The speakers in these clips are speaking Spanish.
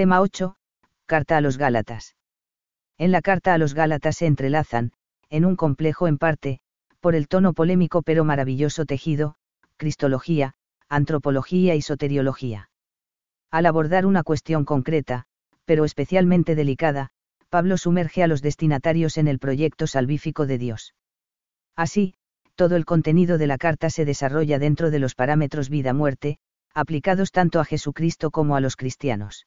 Tema 8. Carta a los Gálatas. En la carta a los Gálatas se entrelazan, en un complejo en parte, por el tono polémico pero maravilloso tejido, cristología, antropología y soteriología. Al abordar una cuestión concreta, pero especialmente delicada, Pablo sumerge a los destinatarios en el proyecto salvífico de Dios. Así, todo el contenido de la carta se desarrolla dentro de los parámetros vida-muerte, aplicados tanto a Jesucristo como a los cristianos.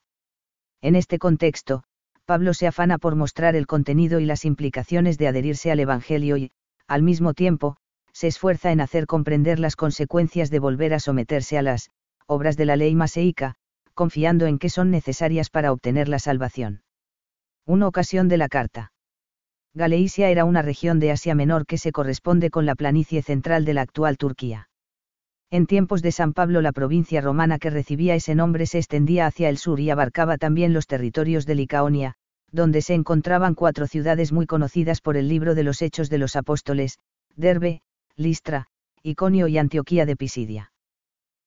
En este contexto, Pablo se afana por mostrar el contenido y las implicaciones de adherirse al Evangelio y, al mismo tiempo, se esfuerza en hacer comprender las consecuencias de volver a someterse a las obras de la ley maseica, confiando en que son necesarias para obtener la salvación. Una ocasión de la carta. Galeisia era una región de Asia Menor que se corresponde con la planicie central de la actual Turquía. En tiempos de San Pablo la provincia romana que recibía ese nombre se extendía hacia el sur y abarcaba también los territorios de Licaonia, donde se encontraban cuatro ciudades muy conocidas por el libro de los Hechos de los Apóstoles, Derbe, Listra, Iconio y Antioquía de Pisidia.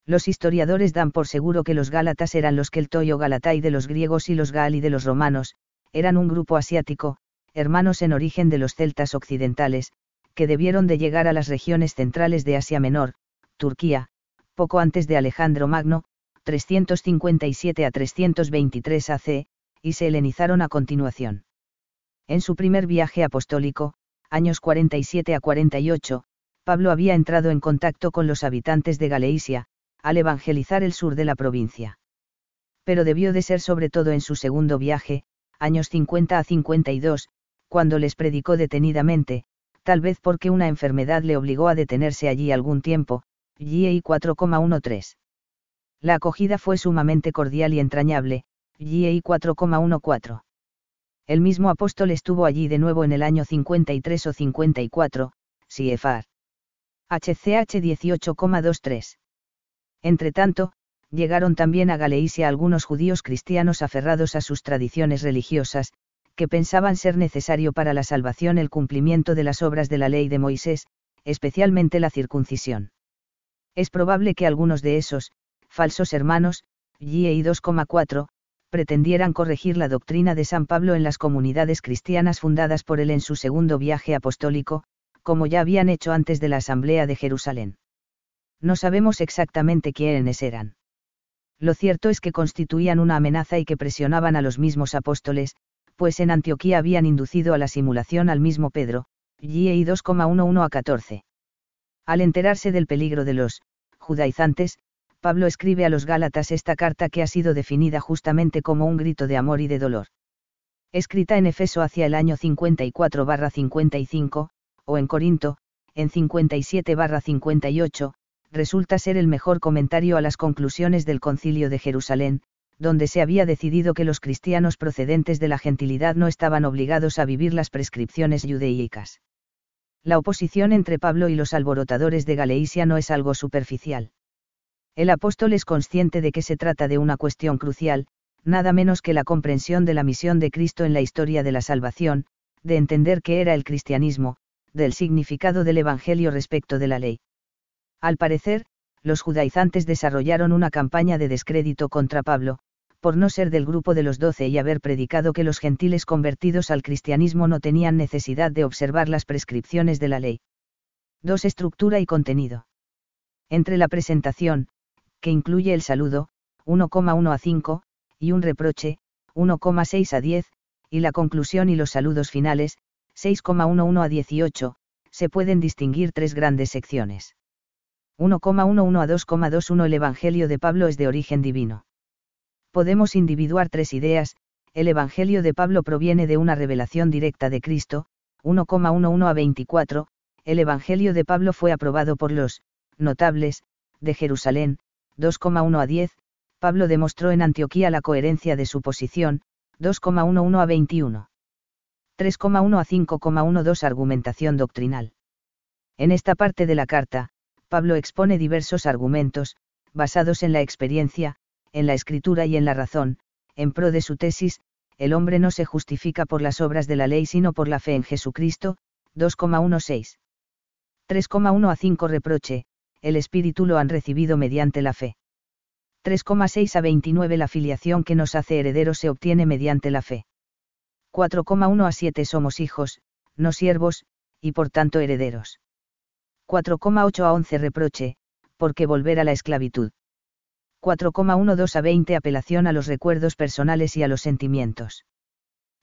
Los historiadores dan por seguro que los Gálatas eran los Keltoi o Galatai de los griegos y los Gali de los romanos, eran un grupo asiático, hermanos en origen de los celtas occidentales, que debieron de llegar a las regiones centrales de Asia Menor, Turquía, poco antes de Alejandro Magno, 357 a 323 AC, y se helenizaron a continuación. En su primer viaje apostólico, años 47 a 48, Pablo había entrado en contacto con los habitantes de Galeisia, al evangelizar el sur de la provincia. Pero debió de ser sobre todo en su segundo viaje, años 50 a 52, cuando les predicó detenidamente, tal vez porque una enfermedad le obligó a detenerse allí algún tiempo, GI 4,13. La acogida fue sumamente cordial y entrañable, GI 4,14. El mismo apóstol estuvo allí de nuevo en el año 53 o 54, CFR. HCH 18,23. Entretanto, llegaron también a Galeisia algunos judíos cristianos aferrados a sus tradiciones religiosas, que pensaban ser necesario para la salvación el cumplimiento de las obras de la ley de Moisés, especialmente la circuncisión. Es probable que algunos de esos, falsos hermanos, GEI 2,4, pretendieran corregir la doctrina de San Pablo en las comunidades cristianas fundadas por él en su segundo viaje apostólico, como ya habían hecho antes de la Asamblea de Jerusalén. No sabemos exactamente quiénes eran. Lo cierto es que constituían una amenaza y que presionaban a los mismos apóstoles, pues en Antioquía habían inducido a la simulación al mismo Pedro, GI 2,11 a 14. Al enterarse del peligro de los judaizantes, Pablo escribe a los Gálatas esta carta que ha sido definida justamente como un grito de amor y de dolor. Escrita en Efeso hacia el año 54-55, o en Corinto, en 57-58, resulta ser el mejor comentario a las conclusiones del concilio de Jerusalén, donde se había decidido que los cristianos procedentes de la gentilidad no estaban obligados a vivir las prescripciones judaicas. La oposición entre Pablo y los alborotadores de Galeisia no es algo superficial. El apóstol es consciente de que se trata de una cuestión crucial, nada menos que la comprensión de la misión de Cristo en la historia de la salvación, de entender qué era el cristianismo, del significado del Evangelio respecto de la ley. Al parecer, los judaizantes desarrollaron una campaña de descrédito contra Pablo, por no ser del grupo de los doce y haber predicado que los gentiles convertidos al cristianismo no tenían necesidad de observar las prescripciones de la ley. 2. Estructura y contenido. Entre la presentación, que incluye el saludo, 1,1 a 5, y un reproche, 1,6 a 10, y la conclusión y los saludos finales, 6,11 a 18, se pueden distinguir tres grandes secciones. 1,11 a 2,21 El Evangelio de Pablo es de origen divino. Podemos individuar tres ideas, el Evangelio de Pablo proviene de una revelación directa de Cristo, 1,11 a 24, el Evangelio de Pablo fue aprobado por los notables de Jerusalén, 2,1 a 10, Pablo demostró en Antioquía la coherencia de su posición, 2,11 a 21. 3,1 a 5,12 Argumentación doctrinal. En esta parte de la carta, Pablo expone diversos argumentos, basados en la experiencia, en la escritura y en la razón, en pro de su tesis, el hombre no se justifica por las obras de la ley sino por la fe en Jesucristo, 2,16. 3,1 a 5 Reproche, el Espíritu lo han recibido mediante la fe. 3,6 a 29 La filiación que nos hace herederos se obtiene mediante la fe. 4,1 a 7 Somos hijos, no siervos, y por tanto herederos. 4,8 a 11 Reproche, porque volver a la esclavitud. 4,12 a 20 Apelación a los recuerdos personales y a los sentimientos.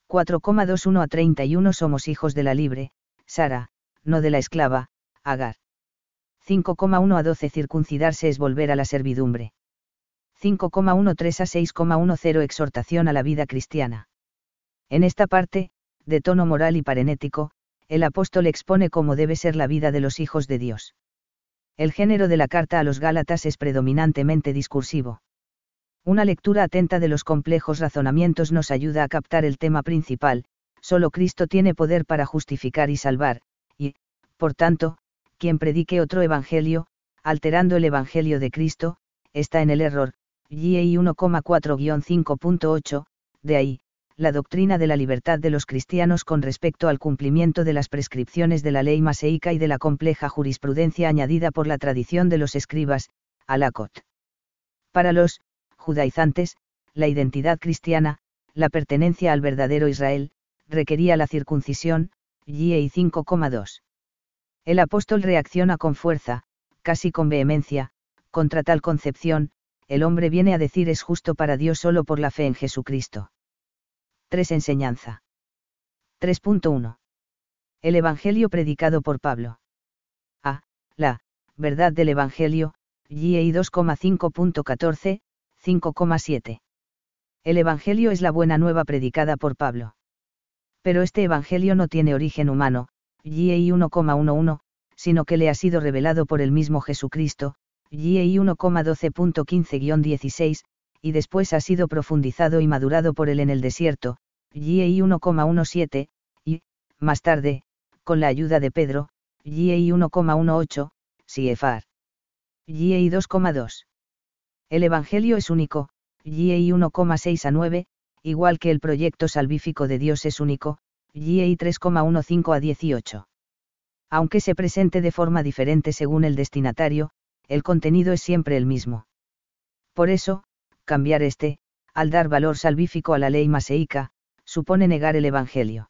4,21 a 31 Somos hijos de la libre, Sara, no de la esclava, Agar. 5,1 a 12 Circuncidarse es volver a la servidumbre. 5,13 a 6,10 Exhortación a la vida cristiana. En esta parte, de tono moral y parenético, el apóstol expone cómo debe ser la vida de los hijos de Dios. El género de la carta a los Gálatas es predominantemente discursivo. Una lectura atenta de los complejos razonamientos nos ayuda a captar el tema principal, solo Cristo tiene poder para justificar y salvar, y, por tanto, quien predique otro evangelio, alterando el evangelio de Cristo, está en el error, GEI 1,4-5.8, de ahí, la doctrina de la libertad de los cristianos con respecto al cumplimiento de las prescripciones de la ley maseica y de la compleja jurisprudencia añadida por la tradición de los escribas, alacot. Para los judaizantes, la identidad cristiana, la pertenencia al verdadero Israel, requería la circuncisión, GEI 5,2. El apóstol reacciona con fuerza, casi con vehemencia, contra tal concepción, el hombre viene a decir es justo para Dios solo por la fe en Jesucristo. 3. Enseñanza. 3.1. El Evangelio predicado por Pablo. A. La verdad del Evangelio, GEI 2,5.14, 5,7. El Evangelio es la buena nueva predicada por Pablo. Pero este Evangelio no tiene origen humano, GEI 1,11, sino que le ha sido revelado por el mismo Jesucristo, GEI 1,12.15-16, y después ha sido profundizado y madurado por él en el desierto, GEI 1,17, y, más tarde, con la ayuda de Pedro, GEI 1,18, CFR. GEI 2,2. El Evangelio es único, GEI 1,6 a 9, igual que el proyecto salvífico de Dios es único, GEI 3,15 a 18. Aunque se presente de forma diferente según el destinatario, el contenido es siempre el mismo. Por eso, cambiar este, al dar valor salvífico a la ley maseica, supone negar el Evangelio.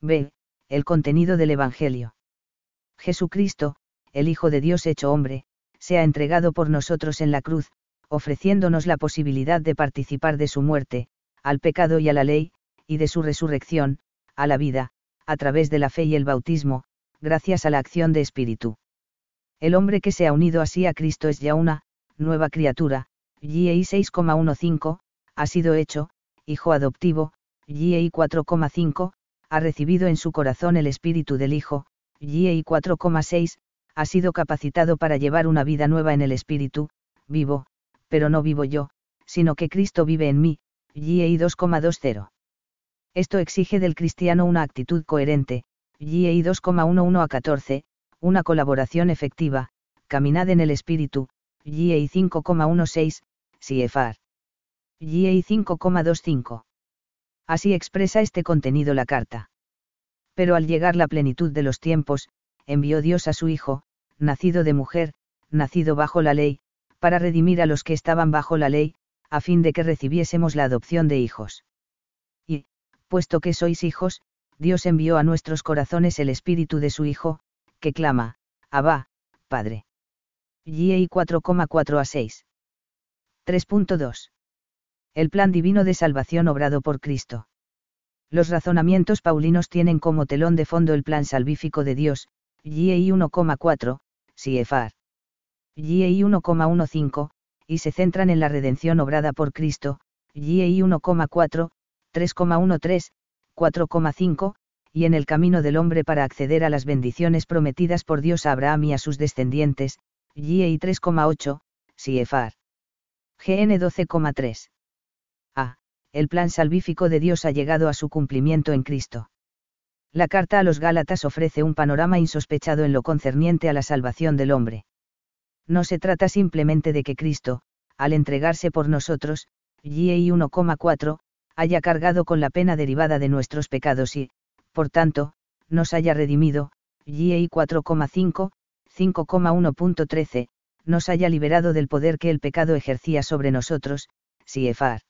B. El contenido del Evangelio. Jesucristo, el Hijo de Dios hecho hombre, se ha entregado por nosotros en la cruz, ofreciéndonos la posibilidad de participar de su muerte, al pecado y a la ley, y de su resurrección, a la vida, a través de la fe y el bautismo, gracias a la acción de Espíritu. El hombre que se ha unido así a Cristo es ya una, nueva criatura, GEI 6,15, ha sido hecho, hijo adoptivo, GEI 4,5, ha recibido en su corazón el espíritu del Hijo, GEI 4,6, ha sido capacitado para llevar una vida nueva en el espíritu, vivo, pero no vivo yo, sino que Cristo vive en mí, GEI 2,20. Esto exige del cristiano una actitud coherente, GEI 2,11 a 14, una colaboración efectiva, caminad en el espíritu, GEI 5,16, CFR. GEI 5,25. Así expresa este contenido la carta. Pero al llegar la plenitud de los tiempos, envió Dios a su Hijo, nacido de mujer, nacido bajo la ley, para redimir a los que estaban bajo la ley, a fin de que recibiésemos la adopción de hijos. Y, puesto que sois hijos, Dios envió a nuestros corazones el espíritu de su Hijo, que clama, Abba, Padre. GEI 4,4 a 6. 3.2. El plan divino de salvación obrado por Cristo. Los razonamientos paulinos tienen como telón de fondo el plan salvífico de Dios, GEI 1,4, CFR. GEI 1,15, y se centran en la redención obrada por Cristo, GEI 1,4, 3,13, 4,5, y en el camino del hombre para acceder a las bendiciones prometidas por Dios a Abraham y a sus descendientes, GEI 3,8, CFR. GN 12,3. A. El plan salvífico de Dios ha llegado a su cumplimiento en Cristo. La carta a los Gálatas ofrece un panorama insospechado en lo concerniente a la salvación del hombre. No se trata simplemente de que Cristo, al entregarse por nosotros, GEI 1,4, haya cargado con la pena derivada de nuestros pecados y, por tanto, nos haya redimido, GEI 4,5, 5,1.13, nos haya liberado del poder que el pecado ejercía sobre nosotros, Siefar.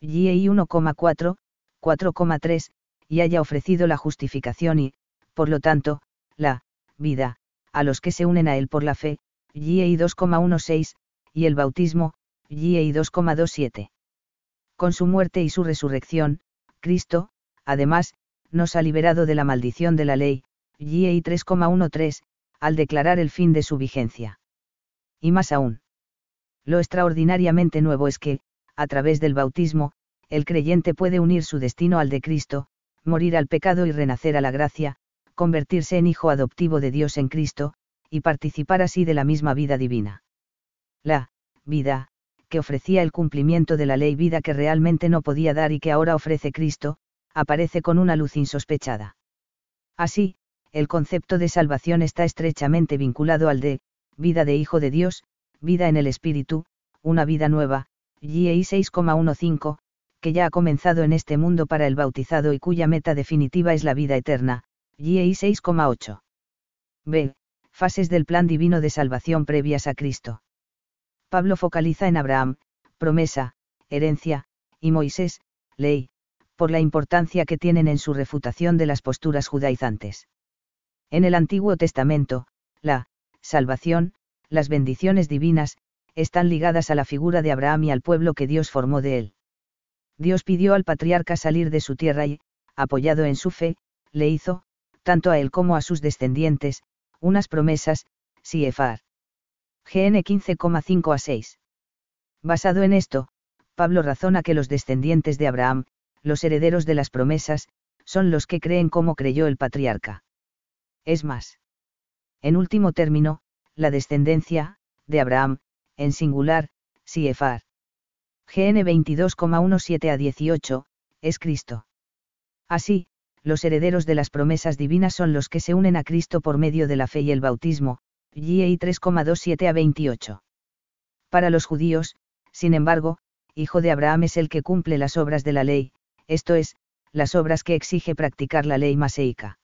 GI 1,4, 4,3, y haya ofrecido la justificación y, por lo tanto, la vida, a los que se unen a él por la fe, GI 2,16, y el bautismo, GI 2,27. Con su muerte y su resurrección, Cristo, además, nos ha liberado de la maldición de la ley, GI 3,13, al declarar el fin de su vigencia. Y más aún. Lo extraordinariamente nuevo es que, a través del bautismo, el creyente puede unir su destino al de Cristo, morir al pecado y renacer a la gracia, convertirse en hijo adoptivo de Dios en Cristo, y participar así de la misma vida divina. La vida, que ofrecía el cumplimiento de la ley vida que realmente no podía dar y que ahora ofrece Cristo, aparece con una luz insospechada. Así, el concepto de salvación está estrechamente vinculado al de, vida de Hijo de Dios, vida en el Espíritu, una vida nueva, GI 6,15, que ya ha comenzado en este mundo para el bautizado y cuya meta definitiva es la vida eterna, GI 6,8. B. Fases del plan divino de salvación previas a Cristo. Pablo focaliza en Abraham, promesa, herencia, y Moisés, ley, por la importancia que tienen en su refutación de las posturas judaizantes. En el Antiguo Testamento, la salvación, las bendiciones divinas, están ligadas a la figura de Abraham y al pueblo que Dios formó de él. Dios pidió al patriarca salir de su tierra y, apoyado en su fe, le hizo, tanto a él como a sus descendientes, unas promesas, Siefar. GN 15,5 a 6. Basado en esto, Pablo razona que los descendientes de Abraham, los herederos de las promesas, son los que creen como creyó el patriarca. Es más. En último término, la descendencia, de Abraham, en singular, Siefar. GN 22,17 a 18, es Cristo. Así, los herederos de las promesas divinas son los que se unen a Cristo por medio de la fe y el bautismo, GI 3,27 a 28. Para los judíos, sin embargo, hijo de Abraham es el que cumple las obras de la ley, esto es, las obras que exige practicar la ley maseica.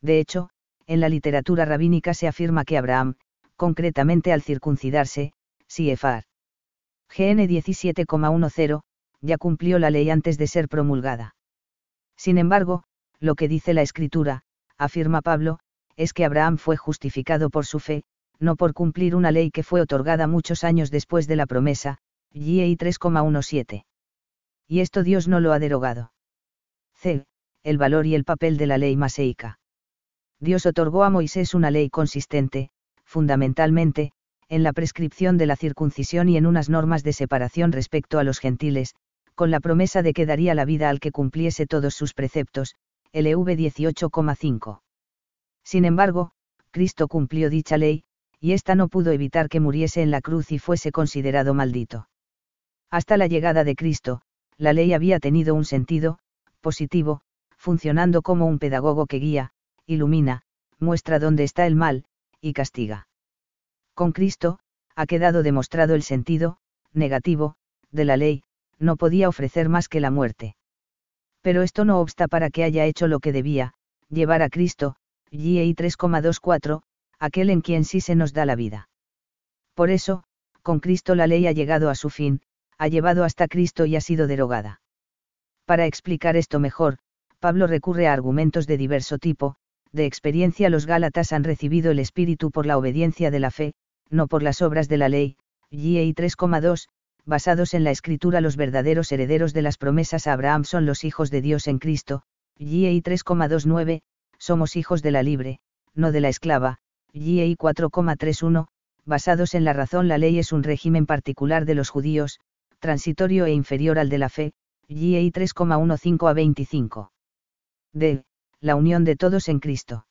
De hecho, en la literatura rabínica se afirma que Abraham, concretamente al circuncidarse, Siefar. GN 17,10, ya cumplió la ley antes de ser promulgada. Sin embargo, lo que dice la escritura, afirma Pablo, es que Abraham fue justificado por su fe, no por cumplir una ley que fue otorgada muchos años después de la promesa, GI 3,17 y esto Dios no lo ha derogado. C. El valor y el papel de la ley maseica. Dios otorgó a Moisés una ley consistente, fundamentalmente, en la prescripción de la circuncisión y en unas normas de separación respecto a los gentiles, con la promesa de que daría la vida al que cumpliese todos sus preceptos, LV 18,5. Sin embargo, Cristo cumplió dicha ley, y ésta no pudo evitar que muriese en la cruz y fuese considerado maldito. Hasta la llegada de Cristo, la ley había tenido un sentido, positivo, funcionando como un pedagogo que guía, ilumina, muestra dónde está el mal, y castiga. Con Cristo, ha quedado demostrado el sentido, negativo, de la ley, no podía ofrecer más que la muerte. Pero esto no obsta para que haya hecho lo que debía, llevar a Cristo, GI 3,24, aquel en quien sí se nos da la vida. Por eso, con Cristo la ley ha llegado a su fin, ha llevado hasta Cristo y ha sido derogada. Para explicar esto mejor, Pablo recurre a argumentos de diverso tipo, de experiencia los Gálatas han recibido el Espíritu por la obediencia de la fe, no por las obras de la ley, GI 3,2, basados en la Escritura los verdaderos herederos de las promesas a Abraham son los hijos de Dios en Cristo, GI 3,29, somos hijos de la libre, no de la esclava, GI 4,31, basados en la razón la ley es un régimen particular de los judíos, transitorio e inferior al de la fe, GI 3,15 a 25. D. La unión de todos en Cristo.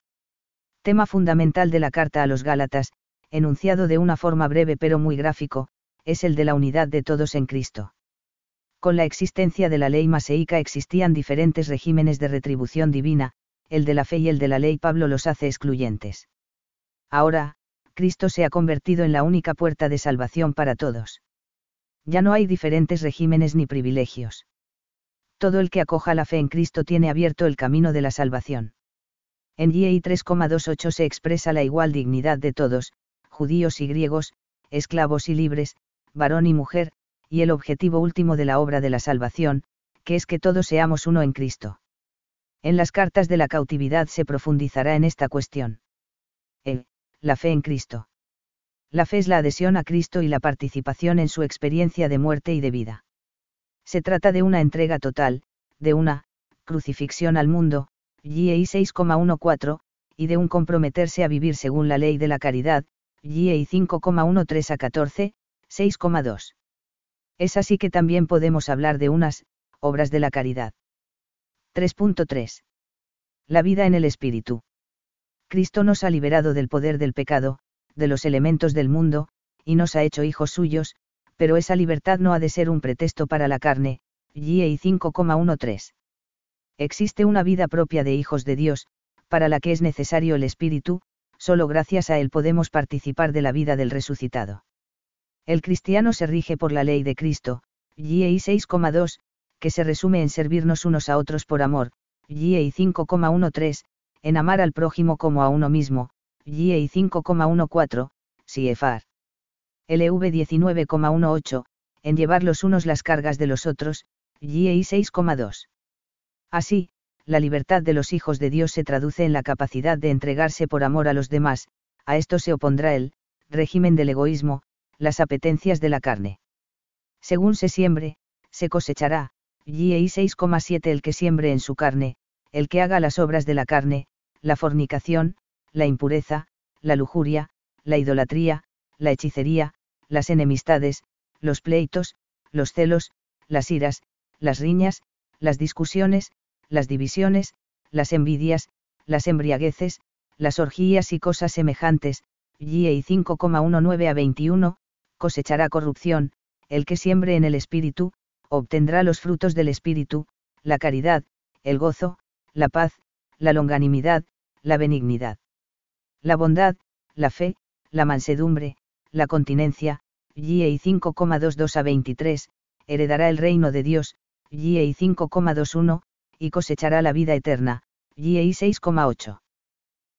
Tema fundamental de la carta a los Gálatas, enunciado de una forma breve pero muy gráfico, es el de la unidad de todos en Cristo. Con la existencia de la ley maseica existían diferentes regímenes de retribución divina, el de la fe y el de la ley Pablo los hace excluyentes. Ahora, Cristo se ha convertido en la única puerta de salvación para todos ya no hay diferentes regímenes ni privilegios. Todo el que acoja la fe en Cristo tiene abierto el camino de la salvación. En GI 3,28 se expresa la igual dignidad de todos, judíos y griegos, esclavos y libres, varón y mujer, y el objetivo último de la obra de la salvación, que es que todos seamos uno en Cristo. En las cartas de la cautividad se profundizará en esta cuestión. E. La fe en Cristo. La fe es la adhesión a Cristo y la participación en su experiencia de muerte y de vida. Se trata de una entrega total, de una crucifixión al mundo, GEI 6,14, y de un comprometerse a vivir según la ley de la caridad, GEI 5,13 a 14, 6,2. Es así que también podemos hablar de unas obras de la caridad. 3.3. La vida en el Espíritu. Cristo nos ha liberado del poder del pecado, de los elementos del mundo, y nos ha hecho hijos suyos, pero esa libertad no ha de ser un pretexto para la carne, GEI 5,13. Existe una vida propia de hijos de Dios, para la que es necesario el Espíritu, solo gracias a él podemos participar de la vida del resucitado. El cristiano se rige por la ley de Cristo, GEI 6,2, que se resume en servirnos unos a otros por amor, GEI 5,13, en amar al prójimo como a uno mismo, GEI 5,14, CFR. LV 19,18, en llevar los unos las cargas de los otros, GEI 6,2. Así, la libertad de los hijos de Dios se traduce en la capacidad de entregarse por amor a los demás, a esto se opondrá el régimen del egoísmo, las apetencias de la carne. Según se siembre, se cosechará, GEI 6,7 el que siembre en su carne, el que haga las obras de la carne, la fornicación, la impureza, la lujuria, la idolatría, la hechicería, las enemistades, los pleitos, los celos, las iras, las riñas, las discusiones, las divisiones, las envidias, las embriagueces, las orgías y cosas semejantes, GEI 5,19 a 21, cosechará corrupción, el que siembre en el Espíritu, obtendrá los frutos del Espíritu, la caridad, el gozo, la paz, la longanimidad, la benignidad. La bondad, la fe, la mansedumbre, la continencia, GEI 5,22 a 23, heredará el reino de Dios, GEI 5,21, y cosechará la vida eterna, GEI 6,8.